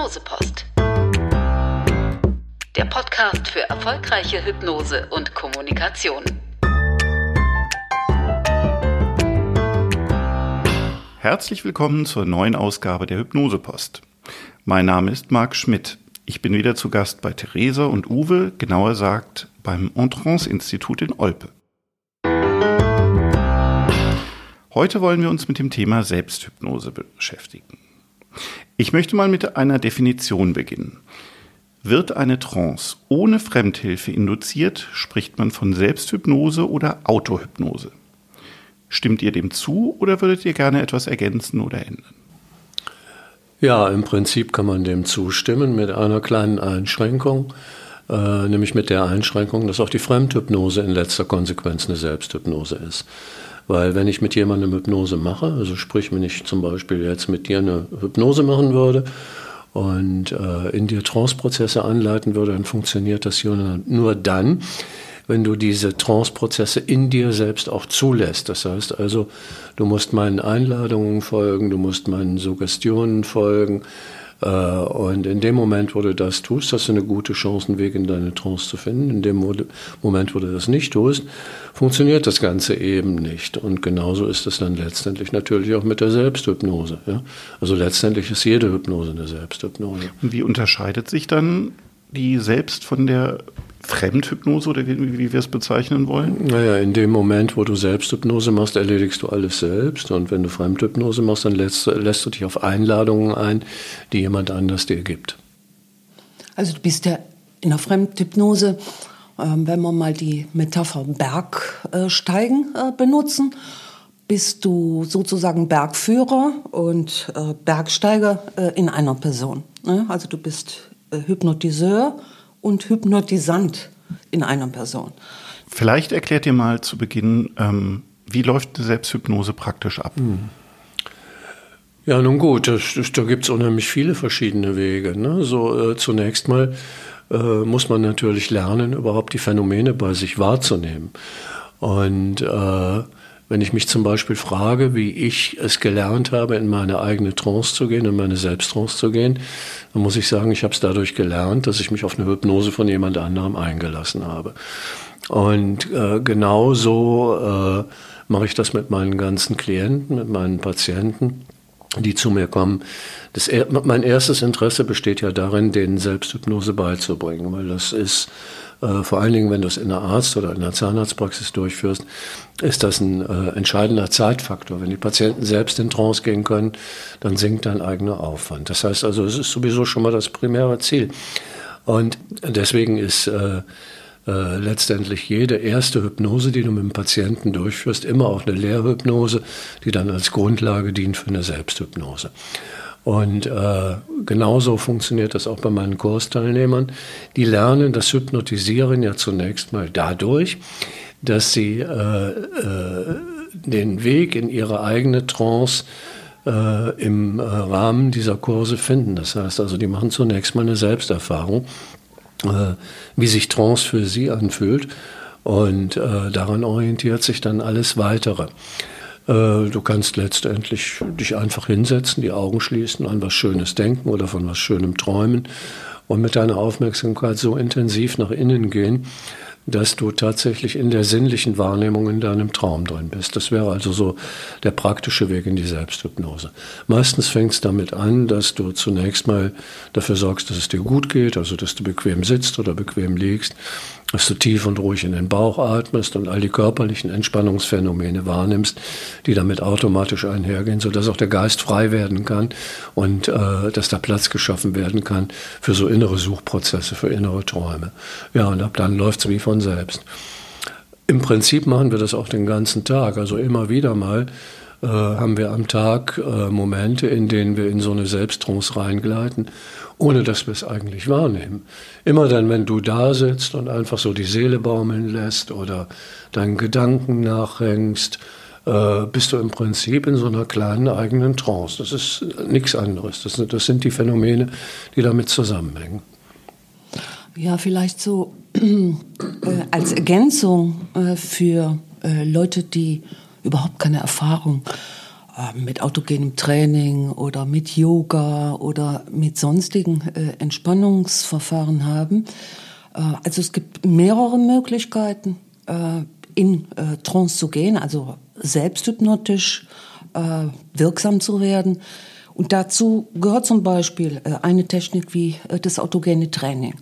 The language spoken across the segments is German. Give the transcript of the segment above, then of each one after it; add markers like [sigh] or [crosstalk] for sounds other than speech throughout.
Hypnosepost. Der Podcast für erfolgreiche Hypnose und Kommunikation. Herzlich willkommen zur neuen Ausgabe der Hypnosepost. Mein Name ist Marc Schmidt. Ich bin wieder zu Gast bei Theresa und Uwe, genauer gesagt beim Entrance-Institut in Olpe. Heute wollen wir uns mit dem Thema Selbsthypnose beschäftigen. Ich möchte mal mit einer Definition beginnen. Wird eine Trance ohne Fremdhilfe induziert, spricht man von Selbsthypnose oder Autohypnose. Stimmt ihr dem zu oder würdet ihr gerne etwas ergänzen oder ändern? Ja, im Prinzip kann man dem zustimmen mit einer kleinen Einschränkung, äh, nämlich mit der Einschränkung, dass auch die Fremdhypnose in letzter Konsequenz eine Selbsthypnose ist. Weil wenn ich mit jemandem Hypnose mache, also sprich, wenn ich zum Beispiel jetzt mit dir eine Hypnose machen würde und äh, in dir Trance-Prozesse anleiten würde, dann funktioniert das nur dann, wenn du diese Trance-Prozesse in dir selbst auch zulässt. Das heißt also, du musst meinen Einladungen folgen, du musst meinen Suggestionen folgen, und in dem Moment, wo du das tust, hast du eine gute Chance, einen Weg in deine Trance zu finden. In dem Moment, wo du das nicht tust, funktioniert das Ganze eben nicht. Und genauso ist es dann letztendlich natürlich auch mit der Selbsthypnose. Also letztendlich ist jede Hypnose eine Selbsthypnose. Und wie unterscheidet sich dann die Selbst von der Fremdhypnose oder wie, wie wir es bezeichnen wollen? Naja, in dem Moment, wo du Selbsthypnose machst, erledigst du alles selbst. Und wenn du Fremdhypnose machst, dann lässt, lässt du dich auf Einladungen ein, die jemand anders dir gibt. Also du bist ja in der Fremdhypnose, äh, wenn wir mal die Metapher Bergsteigen äh, benutzen, bist du sozusagen Bergführer und äh, Bergsteiger äh, in einer Person. Ne? Also du bist äh, Hypnotiseur und Hypnotisant in einer Person. Vielleicht erklärt ihr mal zu Beginn, ähm, wie läuft eine Selbsthypnose praktisch ab? Hm. Ja, nun gut, das, das, da gibt es unheimlich viele verschiedene Wege. Ne? So, äh, zunächst mal äh, muss man natürlich lernen, überhaupt die Phänomene bei sich wahrzunehmen. Und äh, wenn ich mich zum Beispiel frage, wie ich es gelernt habe, in meine eigene Trance zu gehen, in meine Selbsttrance zu gehen, dann muss ich sagen, ich habe es dadurch gelernt, dass ich mich auf eine Hypnose von jemand anderem eingelassen habe. Und äh, genau so äh, mache ich das mit meinen ganzen Klienten, mit meinen Patienten, die zu mir kommen. Das, mein erstes Interesse besteht ja darin, denen Selbsthypnose beizubringen, weil das ist äh, vor allen Dingen, wenn du es in der Arzt- oder in der Zahnarztpraxis durchführst, ist das ein äh, entscheidender Zeitfaktor. Wenn die Patienten selbst in Trance gehen können, dann sinkt dein eigener Aufwand. Das heißt also, es ist sowieso schon mal das primäre Ziel. Und deswegen ist äh, äh, letztendlich jede erste Hypnose, die du mit dem Patienten durchführst, immer auch eine Lehrhypnose, die dann als Grundlage dient für eine Selbsthypnose. Und äh, genauso funktioniert das auch bei meinen Kursteilnehmern. Die lernen das Hypnotisieren ja zunächst mal dadurch, dass sie äh, äh, den Weg in ihre eigene Trance äh, im äh, Rahmen dieser Kurse finden. Das heißt also, die machen zunächst mal eine Selbsterfahrung, äh, wie sich Trance für sie anfühlt. Und äh, daran orientiert sich dann alles Weitere. Äh, du kannst letztendlich dich einfach hinsetzen, die Augen schließen, an was Schönes denken oder von was Schönem träumen und mit deiner Aufmerksamkeit so intensiv nach innen gehen, dass du tatsächlich in der sinnlichen Wahrnehmung in deinem Traum drin bist. Das wäre also so der praktische Weg in die Selbsthypnose. Meistens fängt es damit an, dass du zunächst mal dafür sorgst, dass es dir gut geht, also dass du bequem sitzt oder bequem liegst, dass du tief und ruhig in den Bauch atmest und all die körperlichen Entspannungsphänomene wahrnimmst, die damit automatisch einhergehen, sodass auch der Geist frei werden kann und äh, dass da Platz geschaffen werden kann für so innere Suchprozesse, für innere Träume. Ja, und ab dann läuft es wie von selbst. Im Prinzip machen wir das auch den ganzen Tag, also immer wieder mal äh, haben wir am Tag äh, Momente, in denen wir in so eine Selbsttrance reingleiten, ohne dass wir es eigentlich wahrnehmen. Immer dann, wenn du da sitzt und einfach so die Seele baumeln lässt oder deinen Gedanken nachhängst, äh, bist du im Prinzip in so einer kleinen eigenen Trance. Das ist nichts anderes. Das sind die Phänomene, die damit zusammenhängen. Ja, vielleicht so [clears throat] äh, als Ergänzung äh, für äh, Leute, die überhaupt keine Erfahrung äh, mit autogenem Training oder mit Yoga oder mit sonstigen äh, Entspannungsverfahren haben. Äh, also es gibt mehrere Möglichkeiten, in Trance zu gehen, also selbsthypnotisch wirksam zu werden. Und dazu gehört zum Beispiel eine Technik wie das autogene Training.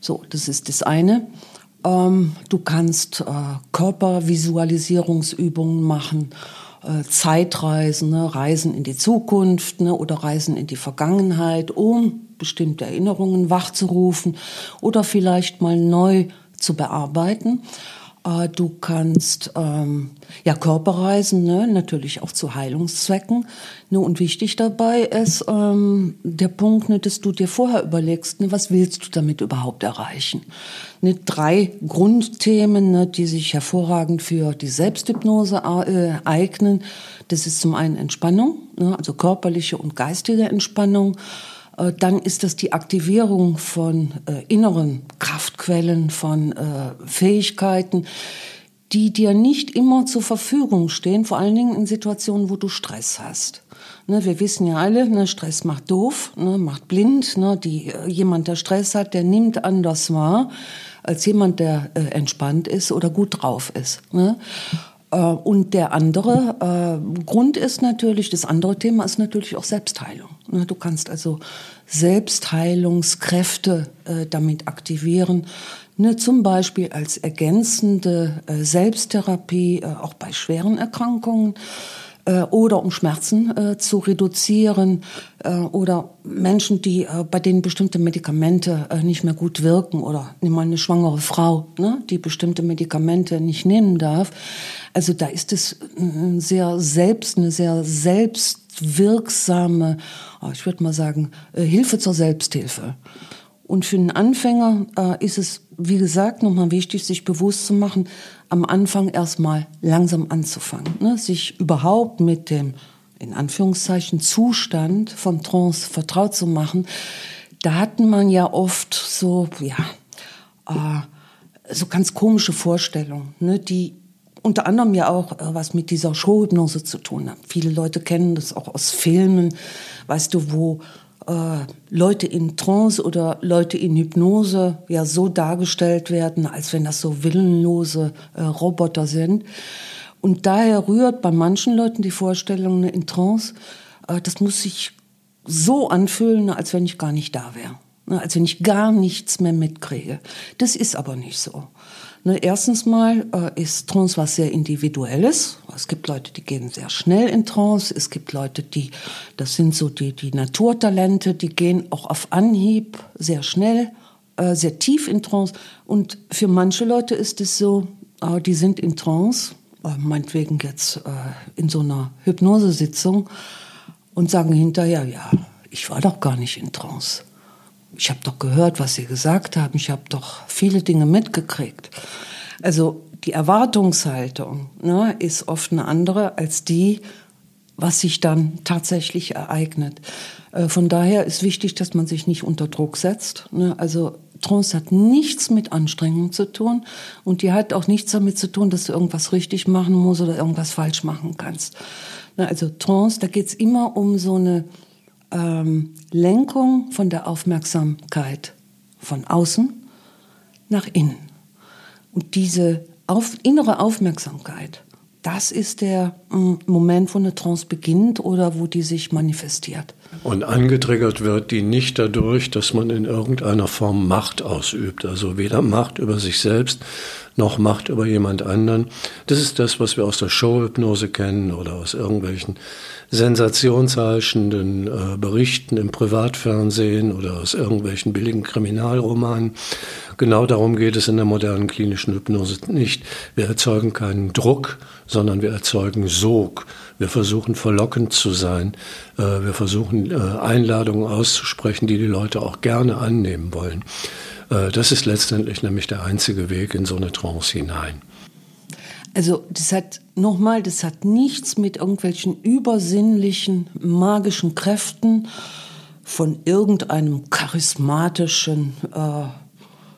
So, das ist das eine. Ähm, du kannst Körpervisualisierungsübungen machen äh, Zeitreisen, ne, Reisen in die Zukunft ne, oder Reisen in die Vergangenheit, um bestimmte Erinnerungen wachzurufen oder vielleicht mal neu zu bearbeiten. Äh, du kannst ähm, ja Körperreisen, ne, natürlich auch zu Heilungszwecken. Ne, und wichtig dabei ist ähm, der Punkt, ne, dass du dir vorher überlegst, ne, was willst du damit überhaupt erreichen? Ne, drei Grundthemen, ne, die sich hervorragend für die Selbsthypnose äh, eignen. Das ist zum einen Entspannung, ne, also körperliche und geistige Entspannung. Äh, dann ist das die Aktivierung von äh, inneren Kraftquellen, von äh, Fähigkeiten, die dir nicht immer zur Verfügung stehen, vor allen Dingen in Situationen, wo du Stress hast. Ne, wir wissen ja alle, ne, Stress macht doof, ne, macht blind. Ne, die, jemand, der Stress hat, der nimmt anders wahr als jemand, der äh, entspannt ist oder gut drauf ist. Ne? Äh, und der andere äh, Grund ist natürlich, das andere Thema ist natürlich auch Selbstheilung. Ne? Du kannst also Selbstheilungskräfte äh, damit aktivieren, ne? zum Beispiel als ergänzende Selbsttherapie, auch bei schweren Erkrankungen äh, oder um Schmerzen äh, zu reduzieren äh, oder Menschen, die äh, bei denen bestimmte Medikamente äh, nicht mehr gut wirken oder nimm mal eine schwangere Frau, ne, die bestimmte Medikamente nicht nehmen darf. Also da ist es ein sehr selbst, eine sehr selbstwirksame, oh, ich würde mal sagen, äh, Hilfe zur Selbsthilfe. Und für einen Anfänger äh, ist es, wie gesagt, nochmal wichtig, sich bewusst zu machen, am Anfang erstmal langsam anzufangen, ne? sich überhaupt mit dem, in Anführungszeichen, Zustand von Trance vertraut zu machen. Da hatten man ja oft so, ja, äh, so ganz komische Vorstellungen, ne? die unter anderem ja auch äh, was mit dieser Showhypnose zu tun haben. Viele Leute kennen das auch aus Filmen, weißt du, wo Leute in Trance oder Leute in Hypnose ja so dargestellt werden, als wenn das so willenlose äh, Roboter sind. Und daher rührt bei manchen Leuten die Vorstellung in Trance, äh, das muss sich so anfühlen, als wenn ich gar nicht da wäre. Ne, als wenn ich gar nichts mehr mitkriege. Das ist aber nicht so. Ne, erstens mal äh, ist Trance was sehr Individuelles. Es gibt Leute, die gehen sehr schnell in Trance. Es gibt Leute, die, das sind so die, die Naturtalente, die gehen auch auf Anhieb sehr schnell, äh, sehr tief in Trance. Und für manche Leute ist es so, äh, die sind in Trance, äh, meinetwegen jetzt äh, in so einer Hypnosesitzung und sagen hinterher, ja, ich war doch gar nicht in Trance ich habe doch gehört, was Sie gesagt haben, ich habe doch viele Dinge mitgekriegt. Also die Erwartungshaltung ne, ist oft eine andere als die, was sich dann tatsächlich ereignet. Äh, von daher ist wichtig, dass man sich nicht unter Druck setzt. Ne? Also Trance hat nichts mit Anstrengung zu tun und die hat auch nichts damit zu tun, dass du irgendwas richtig machen musst oder irgendwas falsch machen kannst. Ne? Also Trance, da geht's immer um so eine ähm, Lenkung von der Aufmerksamkeit von außen nach innen. Und diese auf, innere Aufmerksamkeit, das ist der mm, Moment, wo eine Trance beginnt oder wo die sich manifestiert. Und angetriggert wird die nicht dadurch, dass man in irgendeiner Form Macht ausübt. Also weder Macht über sich selbst noch Macht über jemand anderen. Das ist das, was wir aus der Showhypnose kennen oder aus irgendwelchen sensationsheischenden äh, Berichten im Privatfernsehen oder aus irgendwelchen billigen Kriminalromanen. Genau darum geht es in der modernen klinischen Hypnose nicht. Wir erzeugen keinen Druck, sondern wir erzeugen Sog. Wir versuchen verlockend zu sein. Äh, wir versuchen äh, Einladungen auszusprechen, die die Leute auch gerne annehmen wollen. Äh, das ist letztendlich nämlich der einzige Weg in so eine Trance hinein. Also das hat nochmal, das hat nichts mit irgendwelchen übersinnlichen, magischen Kräften von irgendeinem charismatischen, äh,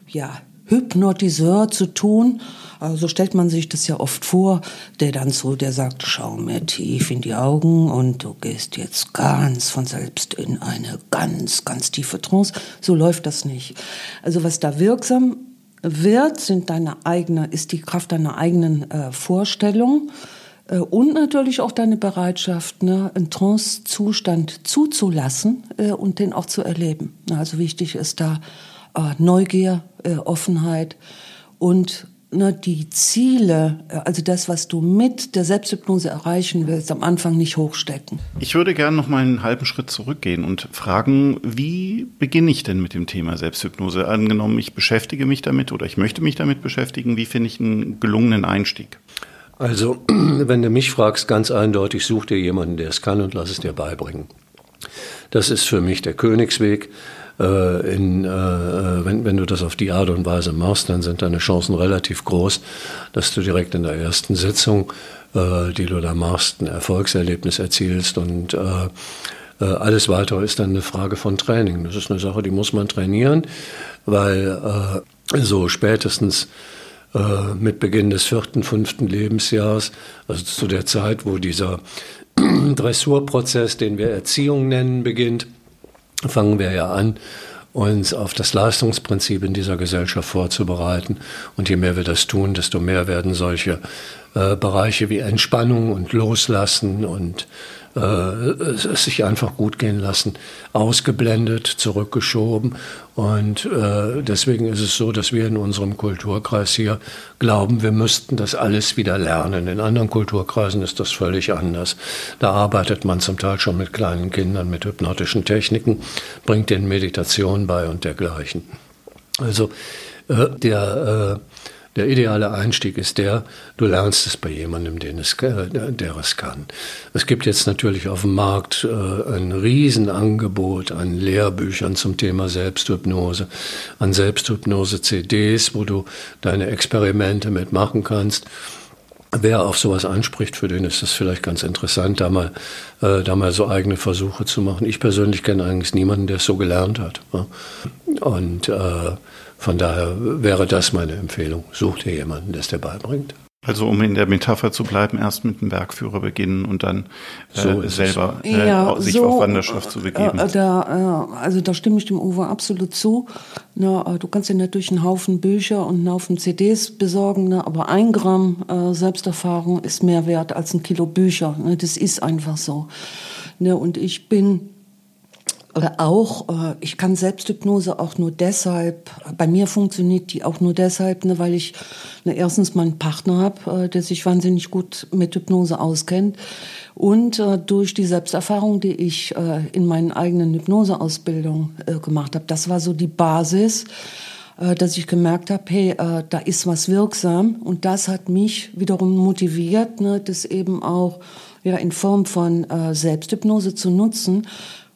ja, Hypnotiseur zu tun. Also so stellt man sich das ja oft vor, der dann so, der sagt, schau mir tief in die Augen und du gehst jetzt ganz von selbst in eine ganz, ganz tiefe Trance. So läuft das nicht. Also was da wirksam wird, sind deine eigene, ist die Kraft deiner eigenen äh, Vorstellung äh, und natürlich auch deine Bereitschaft, ne, einen Trance-Zustand zuzulassen äh, und den auch zu erleben. Also wichtig ist da äh, Neugier, äh, Offenheit und ne, die Ziele, äh, also das, was du mit der Selbsthypnose erreichen willst, am Anfang nicht hochstecken. Ich würde gerne noch mal einen halben Schritt zurückgehen und fragen, wie beginne ich denn mit dem Thema Selbsthypnose? Angenommen, ich beschäftige mich damit oder ich möchte mich damit beschäftigen, wie finde ich einen gelungenen Einstieg? Also, [clears throat] wenn du mich fragst, ganz eindeutig, such dir jemanden, der es kann und lass es dir beibringen. Das ist für mich der Königsweg. Äh, in, äh, wenn, wenn du das auf die Art und Weise machst, dann sind deine Chancen relativ groß, dass du direkt in der ersten Sitzung, äh, die du da machst, ein Erfolgserlebnis erzielst und alles weitere ist dann eine Frage von Training. Das ist eine Sache, die muss man trainieren, weil so spätestens mit Beginn des vierten, fünften Lebensjahres, also zu der Zeit, wo dieser [clears throat] Dressurprozess, den wir Erziehung nennen, beginnt, fangen wir ja an, uns auf das Leistungsprinzip in dieser Gesellschaft vorzubereiten. Und je mehr wir das tun, desto mehr werden solche äh, Bereiche wie Entspannung und Loslassen und äh, es sich einfach gut gehen lassen, ausgeblendet, zurückgeschoben. Und äh, deswegen ist es so, dass wir in unserem Kulturkreis hier glauben, wir müssten das alles wieder lernen. In anderen Kulturkreisen ist das völlig anders. Da arbeitet man zum Teil schon mit kleinen Kindern mit hypnotischen Techniken, bringt denen Meditation bei und dergleichen. Also äh, der äh, der ideale Einstieg ist der, du lernst es bei jemandem, den es, der es kann. Es gibt jetzt natürlich auf dem Markt äh, ein Riesenangebot an Lehrbüchern zum Thema Selbsthypnose, an Selbsthypnose-CDs, wo du deine Experimente mitmachen kannst. Wer auf sowas anspricht, für den ist es vielleicht ganz interessant, da mal, äh, da mal so eigene Versuche zu machen. Ich persönlich kenne eigentlich niemanden, der es so gelernt hat. Und äh, von daher wäre das meine Empfehlung. Such dir jemanden, der es dir beibringt. Also um in der Metapher zu bleiben, erst mit dem Bergführer beginnen und dann äh, so selber äh, ja, sich so, auf Wanderschaft zu begeben. Äh, da, äh, also da stimme ich dem Uwe absolut zu. Na, äh, du kannst dir natürlich einen Haufen Bücher und einen Haufen CDs besorgen, ne, aber ein Gramm äh, Selbsterfahrung ist mehr wert als ein Kilo Bücher. Ne, das ist einfach so. Ne, und ich bin oder auch, äh, ich kann Selbsthypnose auch nur deshalb, bei mir funktioniert die auch nur deshalb, ne, weil ich ne, erstens meinen Partner habe, äh, der sich wahnsinnig gut mit Hypnose auskennt und äh, durch die Selbsterfahrung, die ich in meinen eigenen Hypnoseausbildungen gemacht habe. Das war so die Basis, dass ich gemerkt habe, hey, da ist was wirksam und das hat mich wiederum motiviert, ne, das eben auch ja, in Form von äh, Selbsthypnose zu nutzen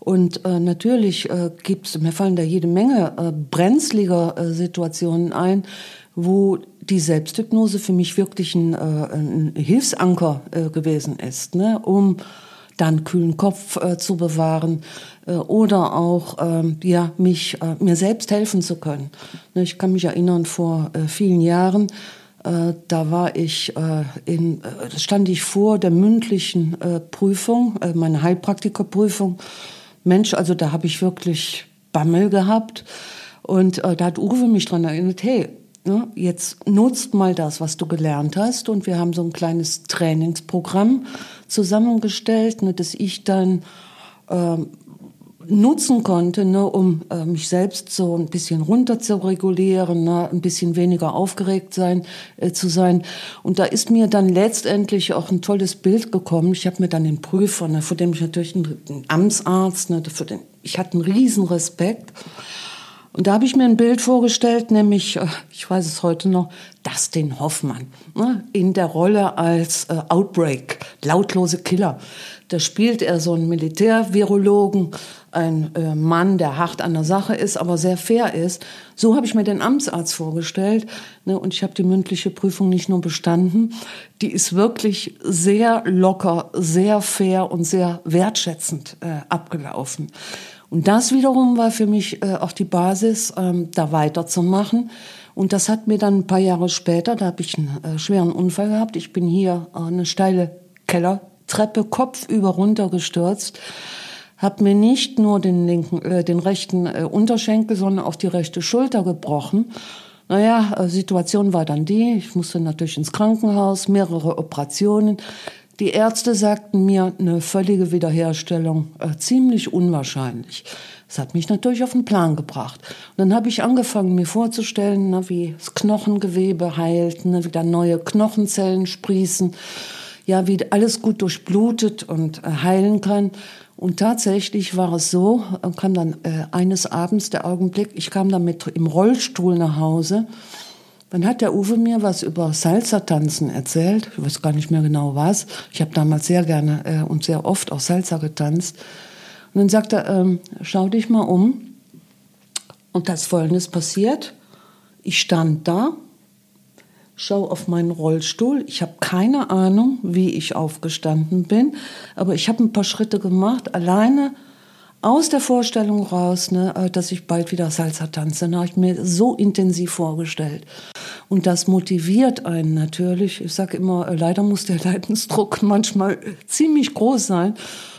und äh, natürlich äh, gibt mir fallen da jede Menge äh, brenzliger äh, Situationen ein, wo die Selbsthypnose für mich wirklich ein, äh, ein Hilfsanker äh, gewesen ist, ne? um dann kühlen Kopf äh, zu bewahren äh, oder auch ähm, ja mich äh, mir selbst helfen zu können. Ne, ich kann mich erinnern vor äh, vielen Jahren, äh, da war ich äh, in, äh, stand ich vor der mündlichen äh, Prüfung, äh, meine Heilpraktikerprüfung Mensch, also da habe ich wirklich Bammel gehabt. Und äh, da hat Uwe mich dran erinnert, hey, ne, jetzt nutzt mal das, was du gelernt hast. Und wir haben so ein kleines Trainingsprogramm zusammengestellt, ne, das ich dann äh, nutzen konnte, ne, um äh, mich selbst so ein bisschen runter zu regulieren, ne, ein bisschen weniger aufgeregt sein äh, zu sein. Und da ist mir dann letztendlich auch ein tolles Bild gekommen. Ich habe mir dann den Prüfer, ne, vor dem ich natürlich einen, Amtsarzt, ne, für den ich hatte einen riesen Respekt. Und da habe ich mir ein Bild vorgestellt, nämlich, äh, ich weiß es heute noch, Dustin Hoffmann ne, in der Rolle als äh, Outbreak, lautlose Killer. Da spielt er so einen Militärvirologen, ein äh, Mann, der hart an der Sache ist, aber sehr fair ist. So habe ich mir den Amtsarzt vorgestellt. Ne, und ich habe die mündliche Prüfung nicht nur bestanden, die ist wirklich sehr locker, sehr fair und sehr wertschätzend äh, abgelaufen. Und das wiederum war für mich äh, auch die Basis, ähm, da weiterzumachen Und das hat mir dann ein paar Jahre später, da habe ich einen schweren Unfall gehabt. Ich bin hier eine steile Kellertreppe kopfüber runtergestürzt, habe mir nicht nur den linken, äh, den rechten äh, Unterschenkel, sondern auch die rechte Schulter gebrochen. Naja, äh, Situation war dann die, ich musste natürlich ins Krankenhaus, mehrere Operationen. Die Ärzte sagten mir, eine völlige Wiederherstellung äh, ziemlich unwahrscheinlich. Das hat mich natürlich auf den Plan gebracht. Und dann habe ich angefangen, mir vorzustellen, na, wie das Knochengewebe heilt, ne, wie da neue Knochenzellen sprießen, ja, wie alles gut durchblutet und äh, heilen kann. Und tatsächlich war es so, äh, kam dann äh, eines Abends der Augenblick, ich kam dann mit im Rollstuhl nach Hause. Dann hat der Uwe mir was über Salsa-Tanzen erzählt. Ich weiß gar nicht mehr genau was. Ich habe damals sehr gerne äh, und sehr oft auch Salsa getanzt. Und dann sagt er, ähm, schau dich mal um. Und das Folgendes passiert. Ich stand da, schau auf meinen Rollstuhl. Ich habe keine Ahnung, wie ich aufgestanden bin, aber ich habe ein paar Schritte gemacht, alleine aus der Vorstellung raus, ne, äh, dass ich bald wieder Salsa tanze. Da habe ich mir so intensiv vorgestellt. Und das motiviert einen natürlich. Ich sage immer, äh, leider muss der Leidensdruck [laughs] manchmal ziemlich groß sein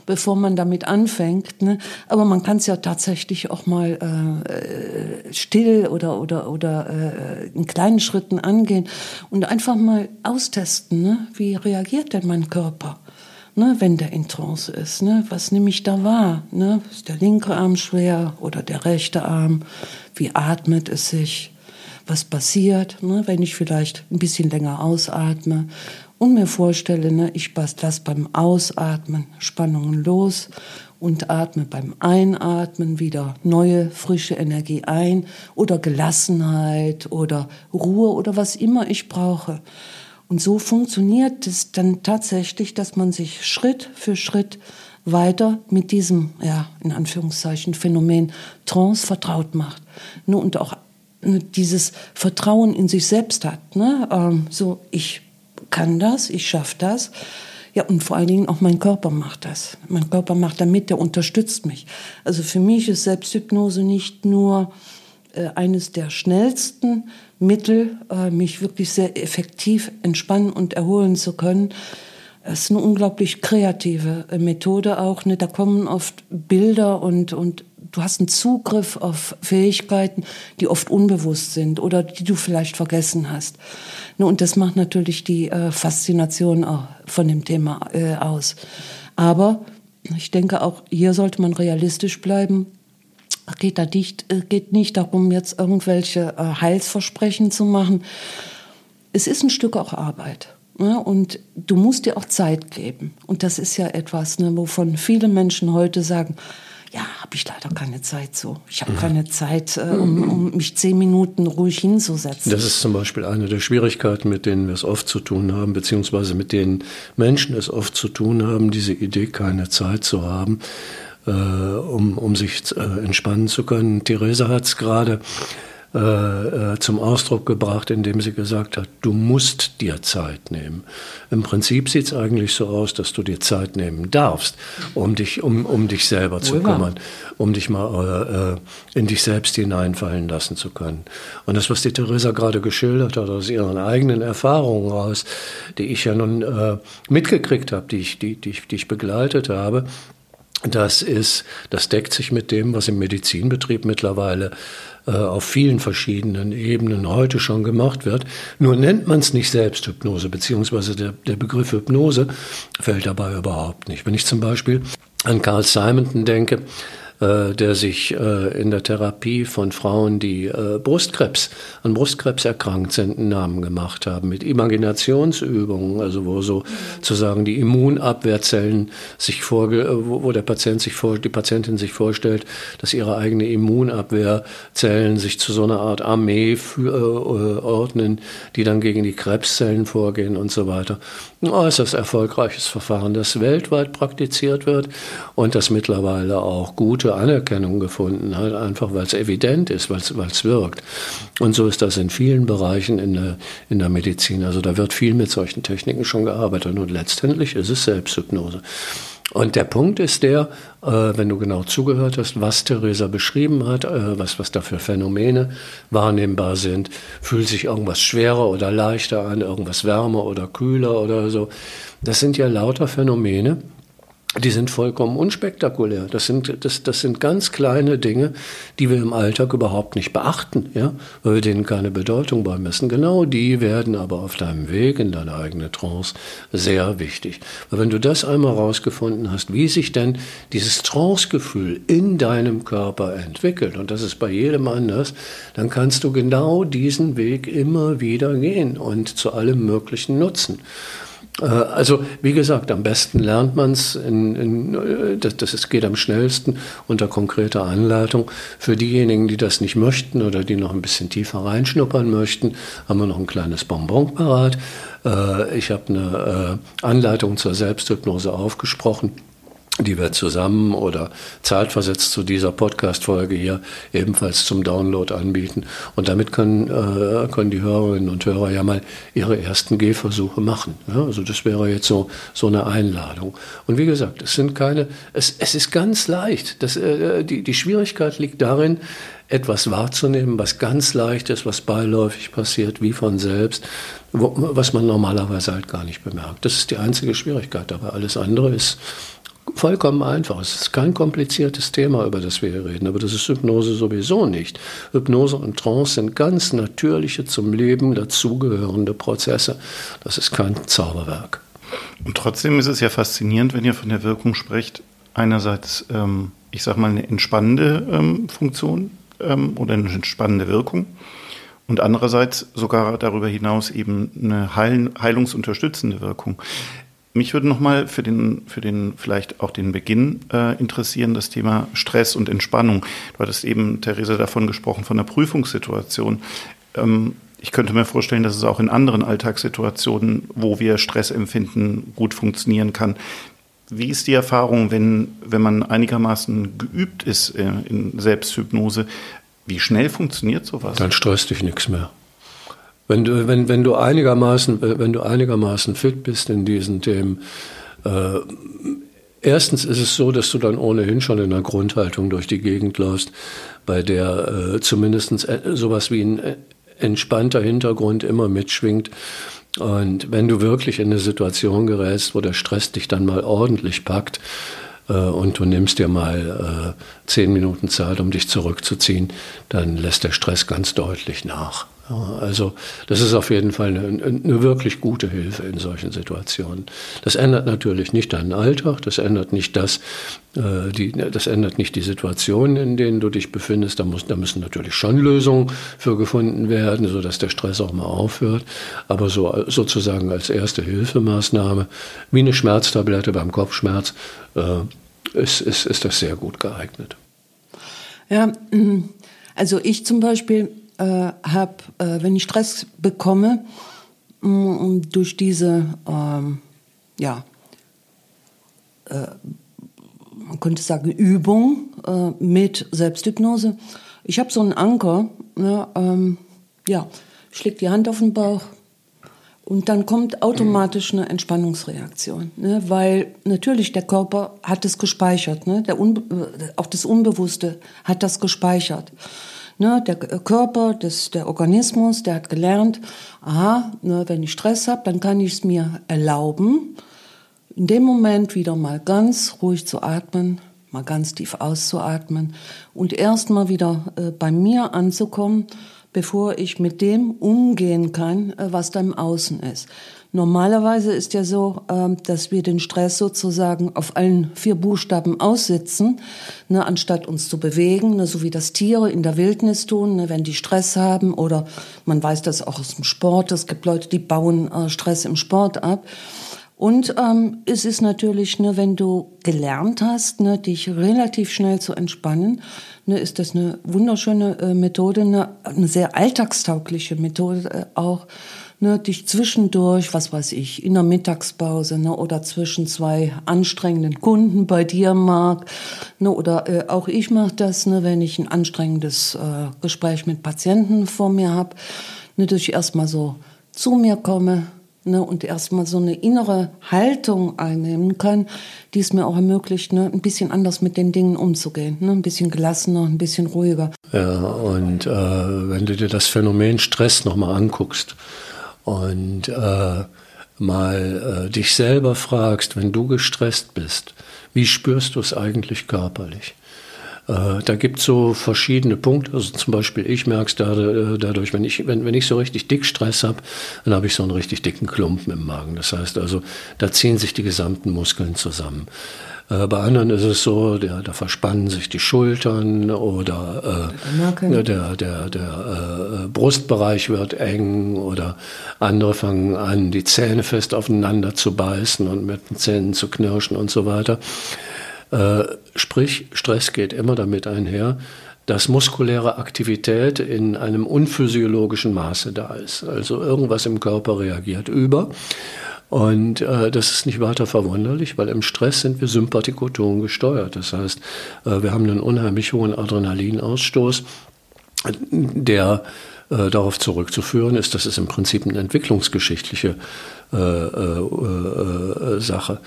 bevor man damit anfängt. Ne? Aber man kann es ja tatsächlich auch mal äh, äh, still oder, oder, oder äh, in kleinen Schritten angehen und einfach mal austesten, ne? wie reagiert denn mein Körper? Ne, wenn der in Trance ist, ne, was nehme ich da wahr? Ne? Ist der linke Arm schwer oder der rechte Arm? Wie atmet es sich? Was passiert, ne, wenn ich vielleicht ein bisschen länger ausatme? Und mir vorstelle, ne, ich lasse beim Ausatmen Spannungen los und atme beim Einatmen wieder neue, frische Energie ein oder Gelassenheit oder Ruhe oder was immer ich brauche. Und so funktioniert es dann tatsächlich, dass man sich Schritt für Schritt weiter mit diesem, ja, in Anführungszeichen, Phänomen Trance vertraut macht. Ne, und auch ne, dieses Vertrauen in sich selbst hat. Ne? Ähm, so, ich kann das, ich schaffe das. Ja, und vor allen Dingen auch mein Körper macht das. Mein Körper macht damit, der unterstützt mich. Also für mich ist Selbsthypnose nicht nur äh, eines der schnellsten Mittel, äh, mich wirklich sehr effektiv entspannen und erholen zu können. Es ist eine unglaublich kreative äh, Methode auch. Ne? Da kommen oft Bilder und, und du hast einen Zugriff auf Fähigkeiten, die oft unbewusst sind oder die du vielleicht vergessen hast. Ne, und das macht natürlich die äh, Faszination auch von dem Thema äh, aus. Aber ich denke, auch hier sollte man realistisch bleiben. Geht da nicht, äh, geht nicht darum, jetzt irgendwelche äh, Heilsversprechen zu machen. Es ist ein Stück auch Arbeit. Ne? Und du musst dir auch Zeit geben. Und das ist ja etwas, ne, wovon viele Menschen heute sagen, ja, habe ich leider keine Zeit so. Ich habe mhm. keine Zeit, äh, um, um, mich zehn Minuten ruhig hinzusetzen. Das ist zum Beispiel eine der Schwierigkeiten, mit denen wir es oft zu tun haben, beziehungsweise mit denen Menschen es oft zu tun haben, diese Idee, keine Zeit zu haben, äh, um, um sich äh, entspannen zu können. Theresa hat es gerade äh, äh, zum Ausdruck gebracht, indem sie gesagt hat, du musst dir Zeit nehmen. Im Prinzip sieht es eigentlich so aus, dass du dir Zeit nehmen darfst, um dich, um, um dich selber zu kümmern, um dich mal äh, in dich selbst hineinfallen lassen zu können. Und das, was die Theresa gerade geschildert hat, aus ihren eigenen Erfahrungen raus, die ich ja nun äh, mitgekriegt habe, die ich, die, die, die ich begleitet habe, das ist, das deckt sich mit dem, was im Medizinbetrieb mittlerweile äh, auf vielen verschiedenen Ebenen heute schon gemacht wird. Nur nennt man es nicht Selbsthypnose, beziehungsweise der, der Begriff Hypnose fällt dabei überhaupt nicht. Wenn ich zum Beispiel an Carl Simonton denke, äh, der sich äh, in der Therapie von Frauen, die äh, Brustkrebs, an Brustkrebs erkrankt sind, einen Namen gemacht haben, mit Imaginationsübungen, also wo so sozusagen die Immunabwehrzellen sich vorge wo, wo der Patient sich vor, die Patientin sich vorstellt, dass ihre eigene Immunabwehrzellen sich zu so einer Art Armee für, äh, ordnen, die dann gegen die Krebszellen vorgehen und so weiter. Ein äußerst erfolgreiches Verfahren, das weltweit praktiziert wird und das mittlerweile auch gute gute Anerkennung gefunden hat, einfach weil es evident ist, weil es wirkt. Und so ist das in vielen Bereichen in der, in der Medizin. Also da wird viel mit solchen Techniken schon gearbeitet und letztendlich ist es Selbsthypnose. Und der Punkt ist der, äh, wenn du genau zugehört hast, was Theresa beschrieben hat, äh, was, was da für Phänomene wahrnehmbar sind. Fühlt sich irgendwas schwerer oder leichter an, irgendwas wärmer oder kühler oder so. Das sind ja lauter Phänomene, die sind vollkommen unspektakulär. Das sind, das, das sind ganz kleine Dinge, die wir im Alltag überhaupt nicht beachten, ja, weil wir denen keine Bedeutung beimessen. Genau die werden aber auf deinem Weg in deine eigene Trance sehr wichtig. Weil wenn du das einmal rausgefunden hast, wie sich denn dieses Trance-Gefühl in deinem Körper entwickelt, und das ist bei jedem anders, dann kannst du genau diesen Weg immer wieder gehen und zu allem Möglichen nutzen. Äh, also wie gesagt, am besten lernt man es, äh, das, das geht am schnellsten unter konkreter Anleitung. Für diejenigen, die das nicht möchten oder die noch ein bisschen tiefer reinschnuppern möchten, haben wir noch ein kleines Bonbon parat. Äh, ich habe eine Anleitung zur Selbsthypnose aufgesprochen die wir zusammen oder zeitversetzt zu dieser Podcast-Folge hier ebenfalls zum Download anbieten. Und damit können, äh, können die Hörerinnen und Hörer ja mal ihre ersten Gehversuche machen. Ja, also das wäre jetzt so, so eine Einladung. Und wie gesagt, es sind keine, es, es ist ganz leicht. Das, äh, die, die Schwierigkeit liegt darin, etwas wahrzunehmen, was ganz leicht ist, was beiläufig passiert, wie von selbst, wo, was man normalerweise halt gar nicht bemerkt. Das ist die einzige Schwierigkeit, aber alles andere ist vollkommen einfach. Es ist kein kompliziertes Thema, über das wir hier reden, aber das ist Hypnose sowieso nicht. Hypnose und Trance sind ganz natürliche, zum Leben dazugehörende Prozesse. Das ist kein Zauberwerk. Und trotzdem ist es ja faszinierend, wenn ihr von der Wirkung sprecht, einerseits, ähm, ich sage mal, eine entspannende ähm, Funktion ähm, oder eine entspannende Wirkung und andererseits sogar darüber hinaus eben eine heil heilungsunterstützende Wirkung. Mich würde nochmal für den, für den, vielleicht auch den Beginn äh, interessieren, das Thema Stress und Entspannung. Du hattest eben, Theresa, davon gesprochen, von der Prüfungssituation. Ähm, ich könnte mir vorstellen, dass es auch in anderen Alltagssituationen, wo wir Stress empfinden, gut funktionieren kann. Wie ist die Erfahrung, wenn, wenn man einigermaßen geübt ist äh, in Selbsthypnose? Wie schnell funktioniert sowas? Dann stresst dich nichts mehr. Wenn du, wenn, wenn du einigermaßen, wenn du einigermaßen fit bist in diesen Themen, äh, erstens ist es so, dass du dann ohnehin schon in einer Grundhaltung durch die Gegend läufst, bei der äh, zumindest äh, sowas wie ein äh, entspannter Hintergrund immer mitschwingt. Und wenn du wirklich in eine Situation gerätst, wo der Stress dich dann mal ordentlich packt, äh, und du nimmst dir mal äh, zehn Minuten Zeit, um dich zurückzuziehen, dann lässt der Stress ganz deutlich nach. Also das ist auf jeden Fall eine, eine, wirklich gute Hilfe in solchen Situationen. Das ändert natürlich nicht deinen Alltag, das ändert nicht das, äh, die, das ändert nicht die Situation, in denen du dich befindest. Da, muss, da müssen natürlich schon Lösungen für gefunden werden, sodass der Stress auch mal aufhört. Aber so sozusagen als erste Hilfemaßnahme, wie eine Schmerztablette beim Kopfschmerz, äh, ist, ist, ist das sehr gut geeignet. Ja, also ich zum Beispiel äh, habe, äh, wenn ich Stress bekomme, mh, durch diese, ähm, ja, äh, man könnte sagen, Übung äh, mit Selbsthypnose. Ich habe so einen Anker, ne, ähm, ja, ich leg die Hand auf den Bauch und dann kommt automatisch eine Entspannungsreaktion, ne, weil natürlich der Körper hat es gespeichert, ne, der Unbe äh, auch das Unbewusste hat das gespeichert. Ne, der Körper, das, der Organismus, der hat gelernt, aha, ne, wenn ich Stress habe, dann kann ich es mir erlauben, in dem Moment wieder mal ganz ruhig zu atmen, mal ganz tief auszuatmen und erst mal wieder äh, bei mir anzukommen, bevor ich mit dem umgehen kann, äh, was da im Außen ist. Normalerweise ist ja so, ähm, dass wir den Stress sozusagen auf allen vier Buchstaben aussitzen, ne, anstatt uns zu bewegen, ne, so wie das Tiere in der Wildnis tun, ne, wenn die Stress haben oder man weiß das auch aus dem Sport. Es gibt Leute, die bauen äh, Stress im Sport ab. Und ähm, es ist natürlich, ne, wenn du gelernt hast, ne, dich relativ schnell zu entspannen, ne, ist das eine wunderschöne äh, Methode, ne, eine sehr alltagstaugliche Methode äh, auch ne, dich zwischendurch, was weiß ich, in der Mittagspause ne, oder zwischen zwei anstrengenden Kunden bei dir mag, ne, oder äh, auch ich mache das, ne, wenn ich ein anstrengendes äh, Gespräch mit Patienten vor mir habe, ne, dass ich erstmal so zu mir komme, ne, und erstmal so eine innere Haltung einnehmen kann, die es mir auch ermöglicht, ne, ein bisschen anders mit den Dingen umzugehen, ne, ein bisschen gelassener, ein bisschen ruhiger. Ja, und äh, wenn du dir das Phänomen Stress nochmal anguckst und äh, mal äh, dich selber fragst, wenn du gestresst bist, wie spürst du es eigentlich körperlich? Äh, da gibt es so verschiedene Punkte. Also zum Beispiel, ich merke es da, äh, dadurch, wenn ich, wenn, wenn ich so richtig dick Stress habe, dann habe ich so einen richtig dicken Klumpen im Magen. Das heißt also, da ziehen sich die gesamten Muskeln zusammen. Äh, bei anderen ist es so, der, da verspannen sich die Schultern oder äh, der, der, der, der äh, Brustbereich wird eng oder andere fangen an, die Zähne fest aufeinander zu beißen und mit den Zähnen zu knirschen und so weiter. Äh, sprich, Stress geht immer damit einher, dass muskuläre Aktivität in einem unphysiologischen Maße da ist. Also irgendwas im Körper reagiert über. Und äh, das ist nicht weiter verwunderlich, weil im Stress sind wir sympathikoton gesteuert. Das heißt, äh, wir haben einen unheimlich hohen Adrenalinausstoß, der äh, darauf zurückzuführen ist, das ist im Prinzip eine entwicklungsgeschichtliche äh, äh, Sache.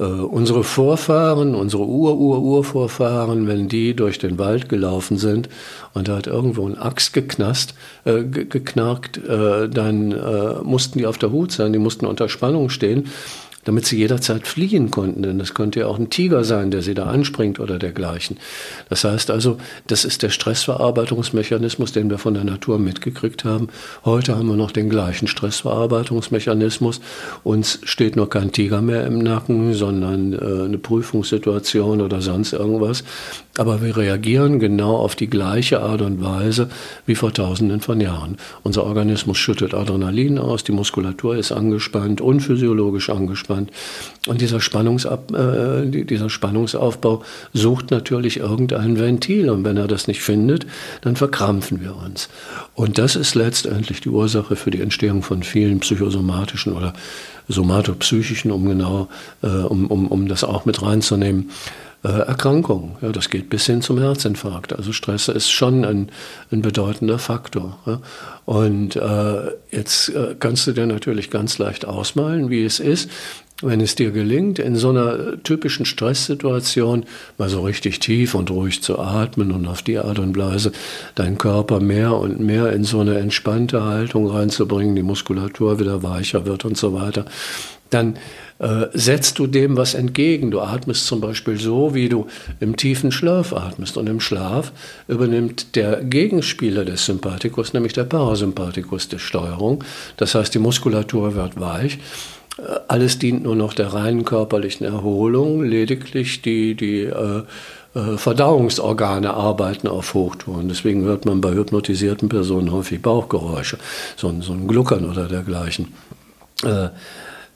Äh, unsere Vorfahren, unsere Ur-Ur-Urvorfahren, wenn die durch den Wald gelaufen sind und da hat irgendwo ein Axt geknast, äh, geknarkt, äh, dann äh, mussten die auf der Hut sein, die mussten unter Spannung stehen damit sie jederzeit fliehen konnten. Denn es könnte ja auch ein Tiger sein, der sie da anspringt oder dergleichen. Das heißt also, das ist der Stressverarbeitungsmechanismus, den wir von der Natur mitgekriegt haben. Heute haben wir noch den gleichen Stressverarbeitungsmechanismus. Uns steht nur kein Tiger mehr im Nacken, sondern äh, eine Prüfungssituation oder sonst irgendwas. Aber wir reagieren genau auf die gleiche Art und Weise wie vor Tausenden von Jahren. Unser Organismus schüttet Adrenalin aus, die Muskulatur ist angespannt, unphysiologisch angespannt. Und dieser, Spannungsab, äh, dieser Spannungsaufbau sucht natürlich irgendein Ventil. Und wenn er das nicht findet, dann verkrampfen wir uns. Und das ist letztendlich die Ursache für die Entstehung von vielen psychosomatischen oder somatopsychischen, um genau, äh, um, um, um das auch mit reinzunehmen, äh, Erkrankungen. Ja, das geht bis hin zum Herzinfarkt. Also Stress ist schon ein, ein bedeutender Faktor. Ja. Und äh, jetzt äh, kannst du dir natürlich ganz leicht ausmalen, wie es ist, wenn es dir gelingt, in so einer typischen Stresssituation mal so richtig tief und ruhig zu atmen und auf die Art und Weise deinen Körper mehr und mehr in so eine entspannte Haltung reinzubringen, die Muskulatur wieder weicher wird und so weiter, dann äh, setzt du dem was entgegen. Du atmest zum Beispiel so, wie du im tiefen Schlaf atmest. Und im Schlaf übernimmt der Gegenspieler des Sympathikus, nämlich der Parasympathikus, die Steuerung. Das heißt, die Muskulatur wird weich. Alles dient nur noch der reinen körperlichen Erholung, lediglich die, die äh, äh, Verdauungsorgane arbeiten auf Hochtouren. Deswegen hört man bei hypnotisierten Personen häufig Bauchgeräusche, so, so ein Gluckern oder dergleichen. Äh,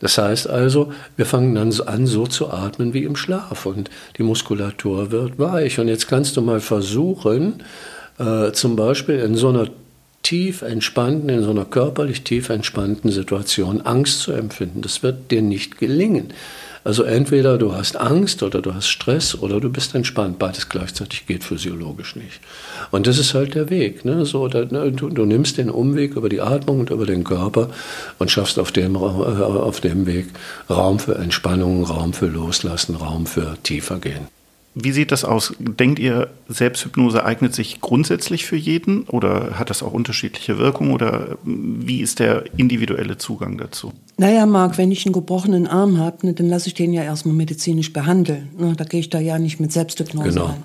das heißt also, wir fangen dann an, so zu atmen wie im Schlaf und die Muskulatur wird weich. Und jetzt kannst du mal versuchen, äh, zum Beispiel in so einer tief entspannten, in so einer körperlich tief entspannten Situation Angst zu empfinden. Das wird dir nicht gelingen. Also entweder du hast Angst oder du hast Stress oder du bist entspannt. Beides gleichzeitig geht physiologisch nicht. Und das ist halt der Weg. Ne? So, da, ne, du, du, nimmst den Umweg über die Atmung und über den Körper und schaffst auf dem, äh, auf dem Weg Raum für Entspannung, Raum für Loslassen, Raum für tiefer gehen. Wie sieht das aus? Denkt ihr, Selbsthypnose eignet sich grundsätzlich für jeden oder hat das auch unterschiedliche Wirkungen oder wie ist der individuelle Zugang dazu? Naja, Marc, wenn ich einen gebrochenen Arm habe, ne, dann lasse ich den ja erstmal medizinisch behandeln. Ne, da gehe ich da ja nicht mit Selbsthypnose genau. rein.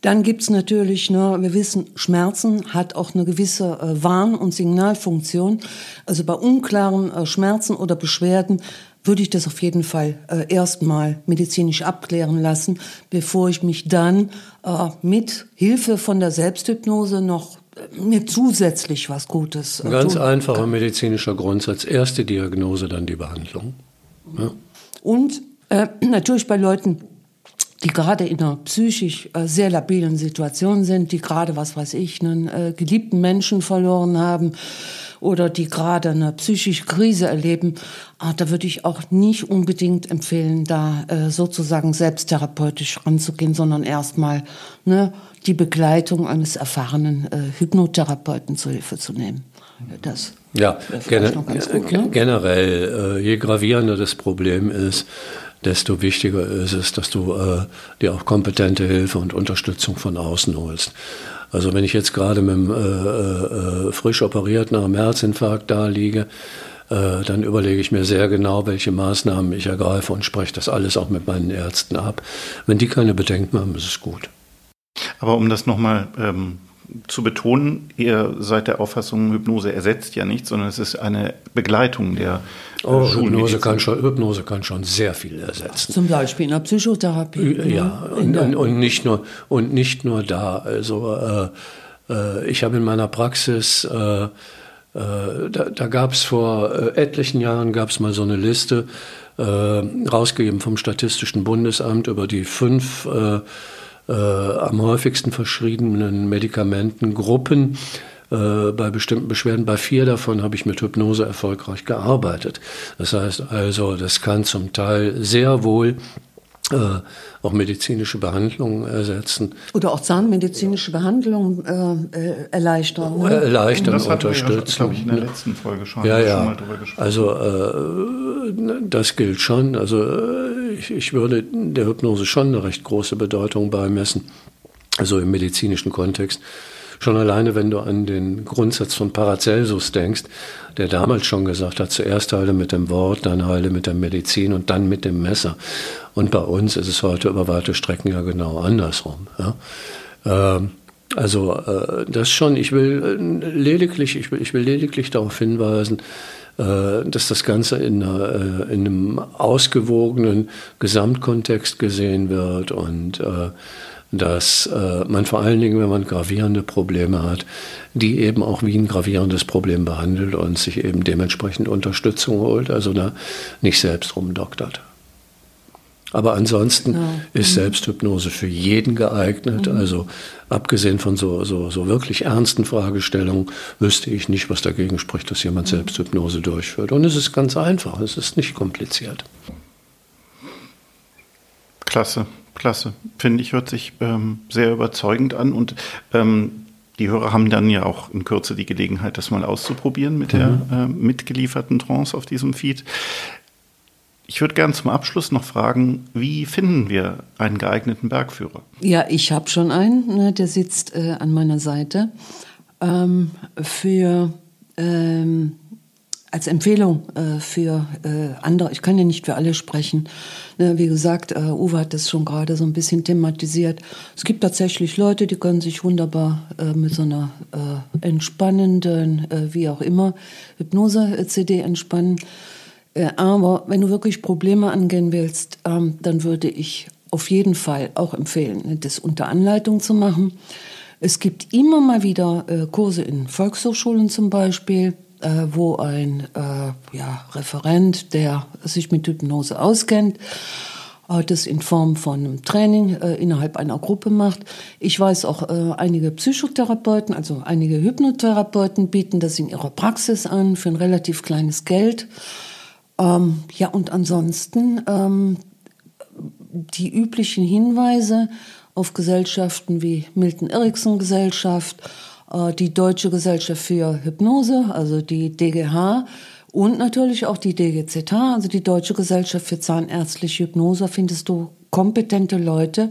Dann gibt's natürlich, ne, wir wissen, Schmerzen hat auch eine gewisse äh, Warn- und Signalfunktion. Also bei unklaren äh, Schmerzen oder Beschwerden würde ich das auf jeden Fall äh, erstmal medizinisch abklären lassen, bevor ich mich dann äh, mit Hilfe von der Selbsthypnose noch äh, mir zusätzlich was Gutes. Äh, Ganz einfacher kann. medizinischer Grundsatz. Erste Diagnose, dann die Behandlung. Ja. Und äh, natürlich bei Leuten, die gerade in einer psychisch äh, sehr labilen Situation sind, die gerade, was weiß ich, einen äh, geliebten Menschen verloren haben, oder die gerade eine psychische Krise erleben, ah, da würde ich auch nicht unbedingt empfehlen, da äh, sozusagen selbsttherapeutisch ranzugehen, sondern erstmal ne, die Begleitung eines erfahrenen äh, Hypnotherapeuten zu Hilfe zu nehmen. Das ja, gener gut, ne? generell, äh, je gravierender das Problem ist, desto wichtiger ist es, dass du äh, dir auch kompetente Hilfe und Unterstützung von außen holst. Also wenn ich jetzt gerade mit einem äh, äh, frisch operierten am Herzinfarkt da liege, äh, dann überlege ich mir sehr genau, welche Maßnahmen ich ergreife und spreche das alles auch mit meinen Ärzten ab. Wenn die keine Bedenken haben, ist es gut. Aber um das nochmal ähm, zu betonen, ihr seid der Auffassung, Hypnose ersetzt ja nichts, sondern es ist eine Begleitung der äh, oh, Hypnose kann, schon, Hypnose kann schon sehr viel ersetzen. Zum Beispiel in der Psychotherapie. Ja, und, und, und, nicht, nur, und nicht nur da. Also äh, äh, ich habe in meiner Praxis, äh, äh da, da gab es vor äh, etlichen Jahren gab mal so eine Liste, rausgegeben vom Statistischen Bundesamt über die fünf äh, am häufigsten verschriebenen Medikamentengruppen äh, bei bestimmten Beschwerden. Bei vier davon habe ich mit Hypnose erfolgreich gearbeitet. Das heißt also, das kann zum Teil sehr wohl äh, auch medizinische Behandlungen ersetzen. Oder auch zahnmedizinische Behandlungen äh, äh, erleichtern. Ne? Erleichtern, das unterstützen. Das glaube ich, in der letzten Folge schon, ja, ja. schon mal drüber gesprochen. Also äh, das gilt schon. Also äh, ich, ich würde der Hypnose schon eine recht große Bedeutung beimessen, also im medizinischen Kontext. Schon alleine, wenn du an den Grundsatz von Paracelsus denkst, der damals schon gesagt hat, zuerst heile mit dem Wort, dann heile mit der Medizin und dann mit dem Messer. Und bei uns ist es heute über weite Strecken ja genau andersrum. Ja. Ähm, also äh, das schon, ich will äh, lediglich, ich will, ich will lediglich darauf hinweisen, äh, dass das Ganze in, in, einem ausgewogenen Gesamtkontext gesehen wird und dass äh, man vor allen Dingen, wenn man gravierende Probleme hat, die eben auch wie ein gravierendes Problem behandelt und sich eben dementsprechend Unterstützung holt, also da nicht selbst rumdoktert. Aber ansonsten ja. ist mhm. Selbsthypnose für jeden geeignet. Mhm. Also abgesehen von so, so, so wirklich ernsten Fragestellungen wüsste ich nicht, was dagegen spricht, dass jemand mhm. Selbsthypnose durchführt. Und es ist ganz einfach, es ist nicht kompliziert. Klasse. Klasse. Finde ich, hört sich ähm, sehr überzeugend an und ähm, die Hörer haben dann ja auch in Kürze die Gelegenheit, das mal auszuprobieren mit mhm. der äh, mitgelieferten Trance auf diesem Feed. Ich würde gerne zum Abschluss noch fragen, wie finden wir einen geeigneten Bergführer? Ja, ich habe schon einen, ne, der sitzt äh, an meiner Seite. Ähm, für ähm, als Empfehlung äh, für äh, andere, ich kann ja nicht für alle sprechen. Ne, wie gesagt, äh, Uwe hat das schon gerade so ein bisschen thematisiert. Es gibt tatsächlich Leute, die können sich wunderbar äh, mit so einer äh, entspannenden, äh, wie auch immer, Hypnose-CD entspannen. Aber wenn du wirklich Probleme angehen willst, ähm, dann würde ich auf jeden Fall auch empfehlen, das unter Anleitung zu machen. Es gibt immer mal wieder Kurse in Volkshochschulen zum Beispiel äh, wo ein äh, ja, Referent, der sich mit Hypnose auskennt, äh, das in Form von einem Training äh, innerhalb einer Gruppe macht. Ich weiß auch, äh, einige Psychotherapeuten, also einige Hypnotherapeuten bieten das in ihrer Praxis an für ein relativ kleines Geld. Ähm, ja, und ansonsten ähm, die üblichen Hinweise auf Gesellschaften wie Milton Erickson Gesellschaft die Deutsche Gesellschaft für Hypnose, also die DGH, und natürlich auch die DGZH, also die Deutsche Gesellschaft für Zahnärztliche Hypnose, findest du kompetente Leute,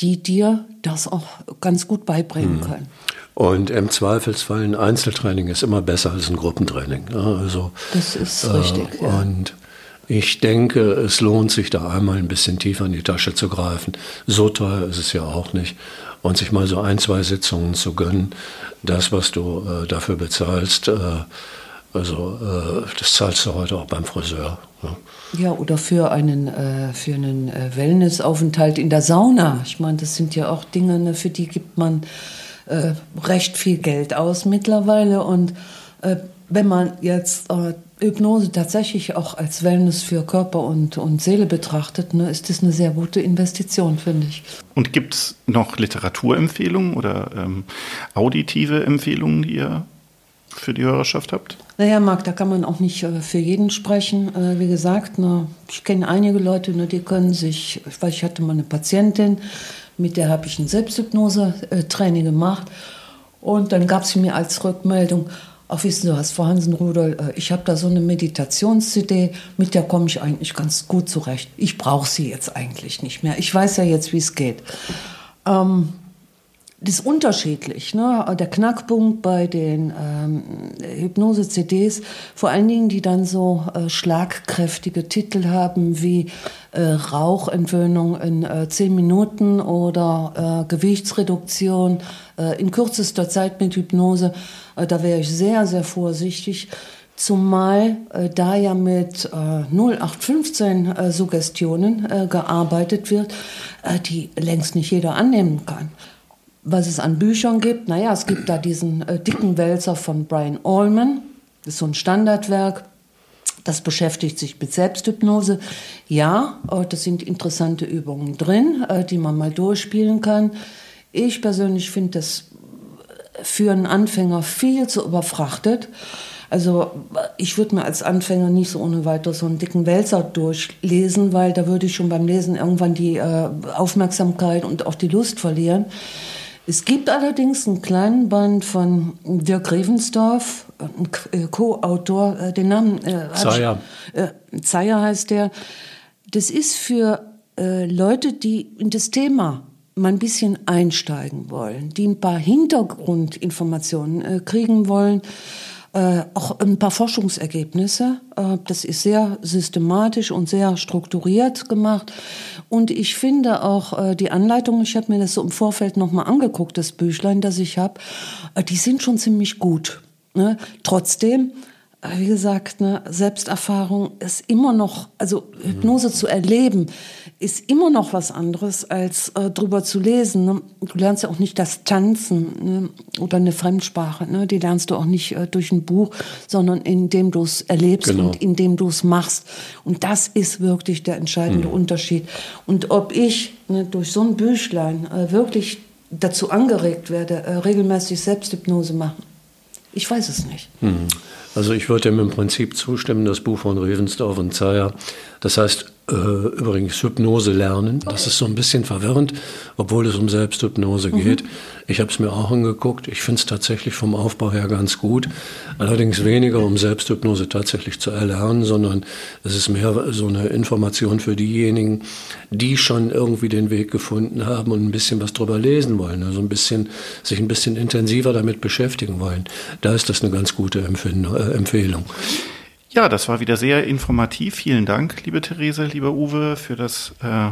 die dir das auch ganz gut beibringen mhm. können. Und im Zweifelsfall ein Einzeltraining ist immer besser als ein Gruppentraining. Also, das ist äh, richtig. Ja. Und ich denke, es lohnt sich da einmal ein bisschen tiefer in die Tasche zu greifen. So teuer ist es ja auch nicht und sich mal so ein, zwei Sitzungen zu gönnen. Das, was du äh, dafür bezahlst, äh, also äh, das zahlst du heute auch beim Friseur. Ja, ja oder für einen, äh, für einen äh, Wellnessaufenthalt in der Sauna. Ich meine, das sind ja auch Dinge, ne, für die gibt man äh, recht viel Geld aus mittlerweile. Und wenn man jetzt Hypnose tatsächlich auch als Wellness für Körper und, und Seele betrachtet, ne, ist das eine sehr gute Investition, finde ich. Und gibt es noch Literaturempfehlungen oder ähm, auditive Empfehlungen, die ihr für die Hörerschaft habt? Naja, Marc, da kann man auch nicht äh, für jeden sprechen. Äh, wie gesagt, ne, ich kenne einige Leute, ne, die können sich, ich weiß, ich hatte mal eine Patientin, mit der habe ich ein Selbsthypnose-Training gemacht. Und dann gab sie mir als Rückmeldung, Ach, wissen Sie was, Frau Hansen-Rudol, äh, ich habe da so eine Meditations-CD, mit der komme ich eigentlich ganz gut zurecht. Ich brauche sie jetzt eigentlich nicht mehr. Ich weiß ja jetzt, wie es geht. Ähm, das ist unterschiedlich. Ne? Der Knackpunkt bei den ähm, Hypnose-CDs, vor allen Dingen, die dann so äh, schlagkräftige Titel haben wie äh, Rauchentwöhnung in äh, zehn Minuten oder äh, Gewichtsreduktion in kürzester Zeit mit Hypnose, äh, da wäre ich sehr, sehr vorsichtig. Zumal äh, da ja mit äh, 0815 äh, Suggestionen äh, gearbeitet wird, äh, die längst nicht jeder annehmen kann was es an Büchern gibt. Naja, es gibt da diesen äh, dicken Wälzer von Brian Allman. Das ist so ein Standardwerk. Das beschäftigt sich mit Selbsthypnose. Ja, äh, das sind interessante Übungen drin, äh, die man mal durchspielen kann. Ich persönlich finde das für einen Anfänger viel zu überfrachtet. Also ich würde mir als Anfänger nicht so ohne weiter so einen dicken Wälzer durchlesen, weil da würde ich schon beim Lesen irgendwann die äh, Aufmerksamkeit und auch die Lust verlieren. Es gibt allerdings einen kleinen Band von Dirk Revensdorf, äh, Co-Autor, äh, den Namen äh, Zeyer. Äh, Zeyer heißt der. Das ist für Leute, die in das Thema mal ein bisschen einsteigen wollen, die ein paar Hintergrundinformationen äh, kriegen wollen äh, auch ein paar Forschungsergebnisse. Äh, das ist sehr systematisch und sehr strukturiert gemacht. Und ich finde auch äh, die Anleitung, ich habe mir das so im Vorfeld nochmal angeguckt, das Büchlein, das ich habe, äh, die sind schon ziemlich gut. Ne? Trotzdem wie gesagt, ne, Selbsterfahrung ist immer noch, also Hypnose zu erleben, ist immer noch was anderes, als äh, drüber zu lesen. Ne? Du lernst ja auch nicht das Tanzen ne? oder eine Fremdsprache. Ne? Die lernst du auch nicht äh, durch ein Buch, sondern indem du es erlebst genau. und indem du es machst. Und das ist wirklich der entscheidende mhm. Unterschied. Und ob ich ne, durch so ein Büchlein äh, wirklich dazu angeregt werde, äh, regelmäßig Selbsthypnose machen, ich weiß es nicht. Mhm. Also ich würde dem im Prinzip zustimmen, das Buch von Revensdorf und Zeyer. Das heißt, äh, übrigens Hypnose lernen. Das ist so ein bisschen verwirrend, obwohl es um Selbsthypnose mhm. geht. Ich habe es mir auch angeguckt. Ich finde es tatsächlich vom Aufbau her ganz gut. Allerdings weniger, um Selbsthypnose tatsächlich zu erlernen, sondern es ist mehr so eine Information für diejenigen, die schon irgendwie den Weg gefunden haben und ein bisschen was drüber lesen wollen. Also ein bisschen, sich ein bisschen intensiver damit beschäftigen wollen. Da ist das eine ganz gute Empfindung, äh, Empfehlung. Ja, das war wieder sehr informativ. Vielen Dank, liebe Therese, lieber Uwe, für das, äh,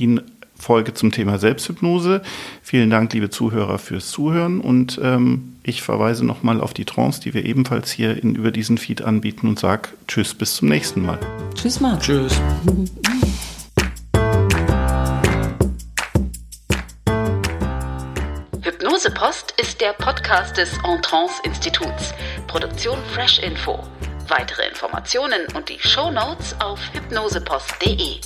die Folge zum Thema Selbsthypnose. Vielen Dank, liebe Zuhörer, fürs Zuhören und ähm, ich verweise nochmal auf die Trance, die wir ebenfalls hier in, über diesen Feed anbieten und sage Tschüss, bis zum nächsten Mal. Tschüss, Marc. Tschüss. Hypnosepost ist der Podcast des Entrance Instituts. Produktion Fresh Info. Weitere Informationen und die Show Notes auf hypnosepost.de.